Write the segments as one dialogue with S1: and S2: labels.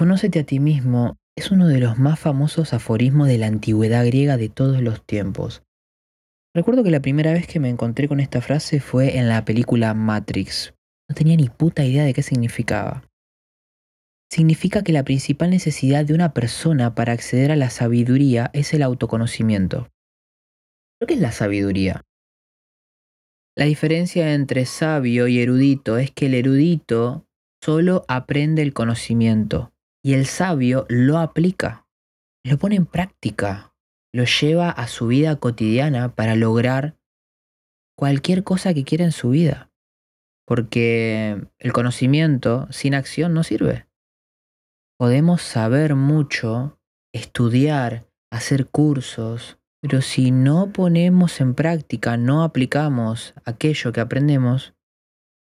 S1: Conócete a ti mismo es uno de los más famosos aforismos de la antigüedad griega de todos los tiempos. Recuerdo que la primera vez que me encontré con esta frase fue en la película Matrix. No tenía ni puta idea de qué significaba. Significa que la principal necesidad de una persona para acceder a la sabiduría es el autoconocimiento. ¿Pero qué es la sabiduría? La diferencia entre sabio y erudito es que el erudito solo aprende el conocimiento y el sabio lo aplica, lo pone en práctica, lo lleva a su vida cotidiana para lograr cualquier cosa que quiera en su vida. Porque el conocimiento sin acción no sirve. Podemos saber mucho, estudiar, hacer cursos, pero si no ponemos en práctica, no aplicamos aquello que aprendemos,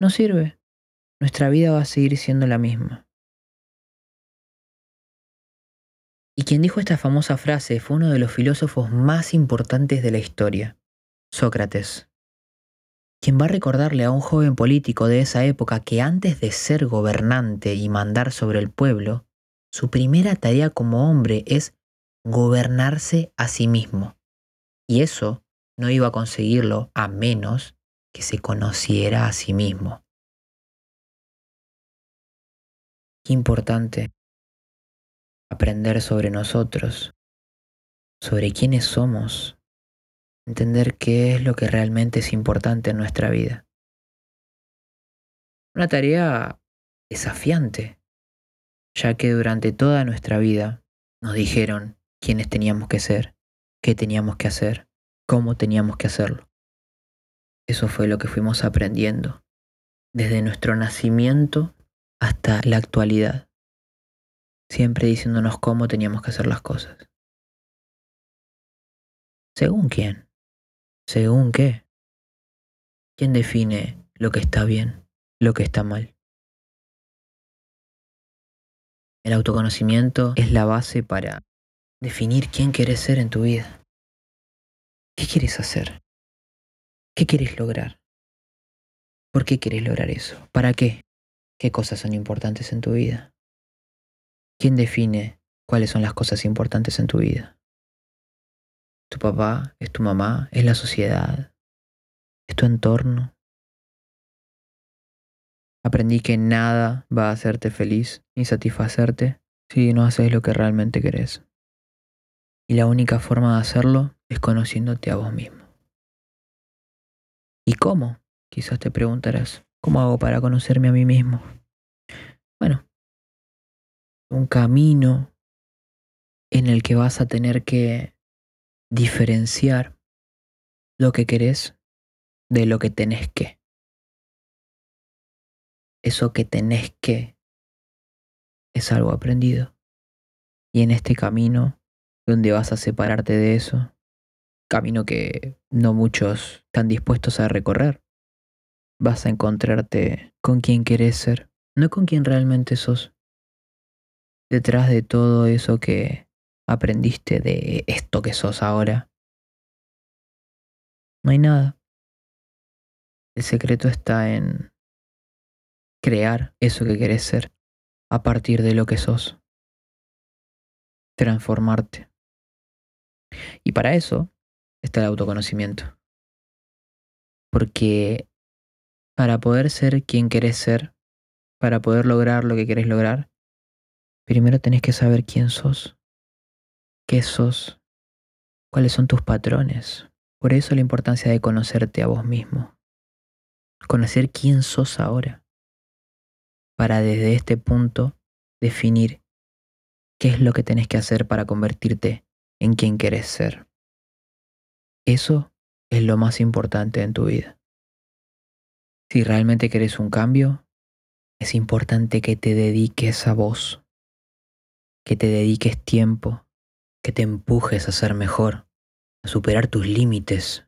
S1: no sirve. Nuestra vida va a seguir siendo la misma. Y quien dijo esta famosa frase fue uno de los filósofos más importantes de la historia, Sócrates, quien va a recordarle a un joven político de esa época que antes de ser gobernante y mandar sobre el pueblo, su primera tarea como hombre es gobernarse a sí mismo. Y eso no iba a conseguirlo a menos que se conociera a sí mismo. Qué importante aprender sobre nosotros, sobre quiénes somos, entender qué es lo que realmente es importante en nuestra vida. Una tarea desafiante, ya que durante toda nuestra vida nos dijeron quiénes teníamos que ser, qué teníamos que hacer, cómo teníamos que hacerlo. Eso fue lo que fuimos aprendiendo desde nuestro nacimiento hasta la actualidad siempre diciéndonos cómo teníamos que hacer las cosas. ¿Según quién? ¿Según qué? ¿Quién define lo que está bien, lo que está mal? El autoconocimiento es la base para definir quién quieres ser en tu vida. ¿Qué quieres hacer? ¿Qué quieres lograr? ¿Por qué quieres lograr eso? ¿Para qué? ¿Qué cosas son importantes en tu vida? ¿Quién define cuáles son las cosas importantes en tu vida? ¿Tu papá? ¿Es tu mamá? ¿Es la sociedad? ¿Es tu entorno? Aprendí que nada va a hacerte feliz ni satisfacerte si no haces lo que realmente querés. Y la única forma de hacerlo es conociéndote a vos mismo. ¿Y cómo? Quizás te preguntarás, ¿cómo hago para conocerme a mí mismo? Bueno, un camino en el que vas a tener que diferenciar lo que querés de lo que tenés que. Eso que tenés que es algo aprendido. Y en este camino, donde vas a separarte de eso, camino que no muchos están dispuestos a recorrer, vas a encontrarte con quien querés ser, no con quien realmente sos detrás de todo eso que aprendiste de esto que sos ahora? No hay nada. El secreto está en crear eso que querés ser a partir de lo que sos. Transformarte. Y para eso está el autoconocimiento. Porque para poder ser quien querés ser, para poder lograr lo que querés lograr, Primero tenés que saber quién sos, qué sos, cuáles son tus patrones. Por eso la importancia de conocerte a vos mismo. Conocer quién sos ahora. Para desde este punto definir qué es lo que tenés que hacer para convertirte en quien querés ser. Eso es lo más importante en tu vida. Si realmente querés un cambio, es importante que te dediques a vos que te dediques tiempo, que te empujes a ser mejor, a superar tus límites,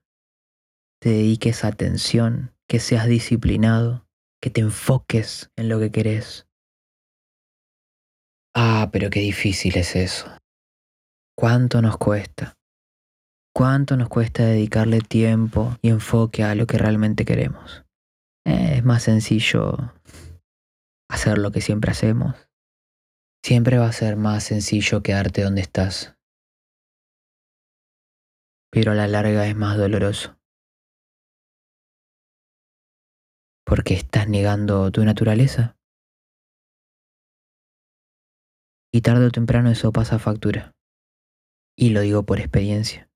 S1: te dediques atención, que seas disciplinado, que te enfoques en lo que querés. Ah, pero qué difícil es eso. ¿Cuánto nos cuesta? ¿Cuánto nos cuesta dedicarle tiempo y enfoque a lo que realmente queremos? es más sencillo hacer lo que siempre hacemos, Siempre va a ser más sencillo quedarte donde estás, pero a la larga es más doloroso. Porque estás negando tu naturaleza. Y tarde o temprano eso pasa factura. Y lo digo por experiencia.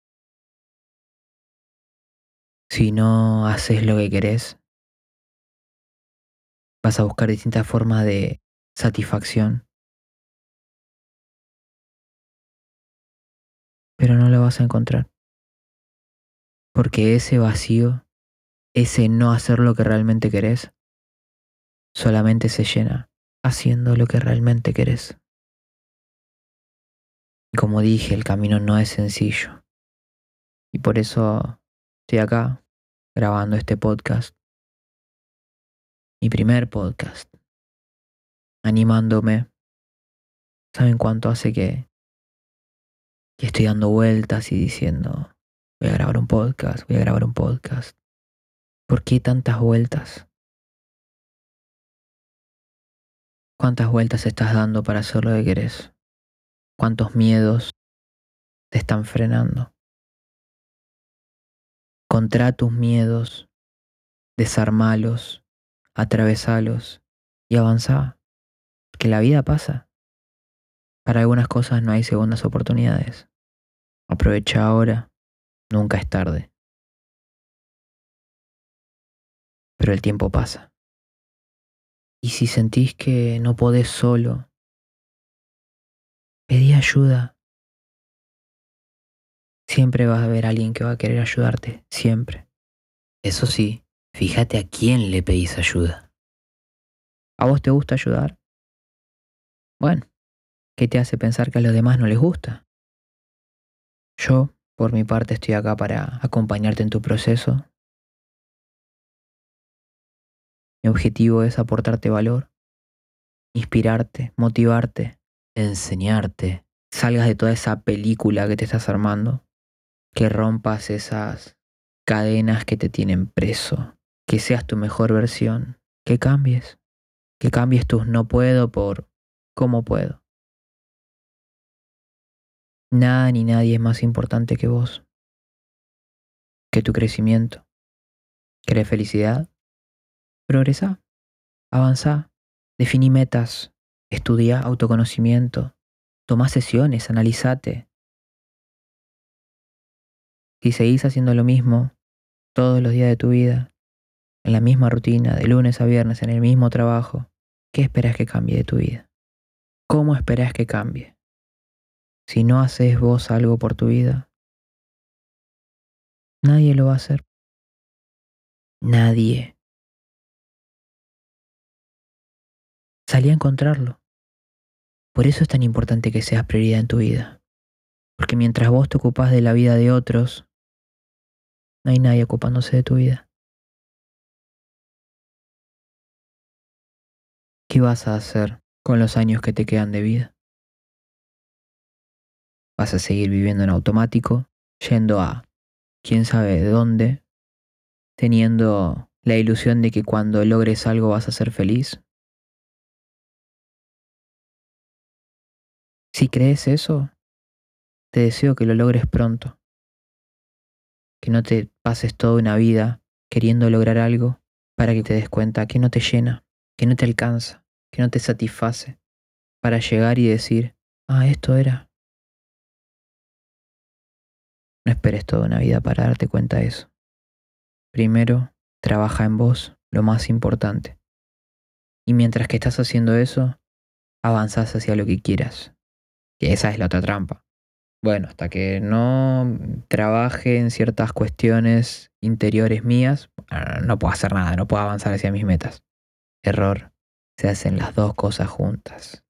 S1: Si no haces lo que querés, vas a buscar distintas formas de satisfacción. A encontrar. Porque ese vacío, ese no hacer lo que realmente querés, solamente se llena haciendo lo que realmente querés. Y como dije, el camino no es sencillo. Y por eso estoy acá grabando este podcast. Mi primer podcast. Animándome. ¿Saben cuánto hace que, que estoy dando vueltas y diciendo, voy a grabar un podcast, voy a grabar un podcast? ¿Por qué tantas vueltas? ¿Cuántas vueltas estás dando para hacer lo que querés? cuántos miedos te están frenando. Contra tus miedos, desarmalos, atravesalos y avanza, que la vida pasa. Para algunas cosas no hay segundas oportunidades. Aprovecha ahora, nunca es tarde. Pero el tiempo pasa. Y si sentís que no podés solo, Pedí ayuda. Siempre va a haber alguien que va a querer ayudarte, siempre. Eso sí, fíjate a quién le pedís ayuda. ¿A vos te gusta ayudar? Bueno, ¿qué te hace pensar que a los demás no les gusta? Yo, por mi parte, estoy acá para acompañarte en tu proceso. Mi objetivo es aportarte valor, inspirarte, motivarte enseñarte, salgas de toda esa película que te estás armando, que rompas esas cadenas que te tienen preso, que seas tu mejor versión, que cambies, que cambies tus no puedo por cómo puedo. Nada ni nadie es más importante que vos, que tu crecimiento. ¿Querés felicidad? Progresa, avanza, definí metas, Estudia autoconocimiento, toma sesiones, analízate. Si seguís haciendo lo mismo todos los días de tu vida, en la misma rutina, de lunes a viernes, en el mismo trabajo, ¿qué esperas que cambie de tu vida? ¿Cómo esperas que cambie? Si no haces vos algo por tu vida, nadie lo va a hacer. Nadie. Salí a encontrarlo. Por eso es tan importante que seas prioridad en tu vida. Porque mientras vos te ocupas de la vida de otros, no hay nadie ocupándose de tu vida. ¿Qué vas a hacer con los años que te quedan de vida? ¿Vas a seguir viviendo en automático, yendo a quién sabe de dónde, teniendo la ilusión de que cuando logres algo vas a ser feliz? Si crees eso, te deseo que lo logres pronto. Que no te pases toda una vida queriendo lograr algo para que te des cuenta que no te llena, que no te alcanza, que no te satisface, para llegar y decir, ah, esto era. No esperes toda una vida para darte cuenta de eso. Primero, trabaja en vos, lo más importante. Y mientras que estás haciendo eso, avanzás hacia lo que quieras. Que esa es la otra trampa. Bueno, hasta que no trabaje en ciertas cuestiones interiores mías, ah, no puedo hacer nada, no puedo avanzar hacia mis metas. Error. Se hacen las dos cosas juntas.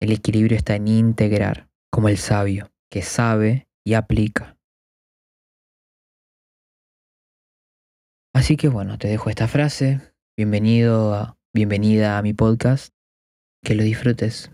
S1: El equilibrio está en integrar, como el sabio, que sabe y aplica. Así que bueno, te dejo esta frase. Bienvenido, bienvenida a mi podcast. Que lo disfrutes.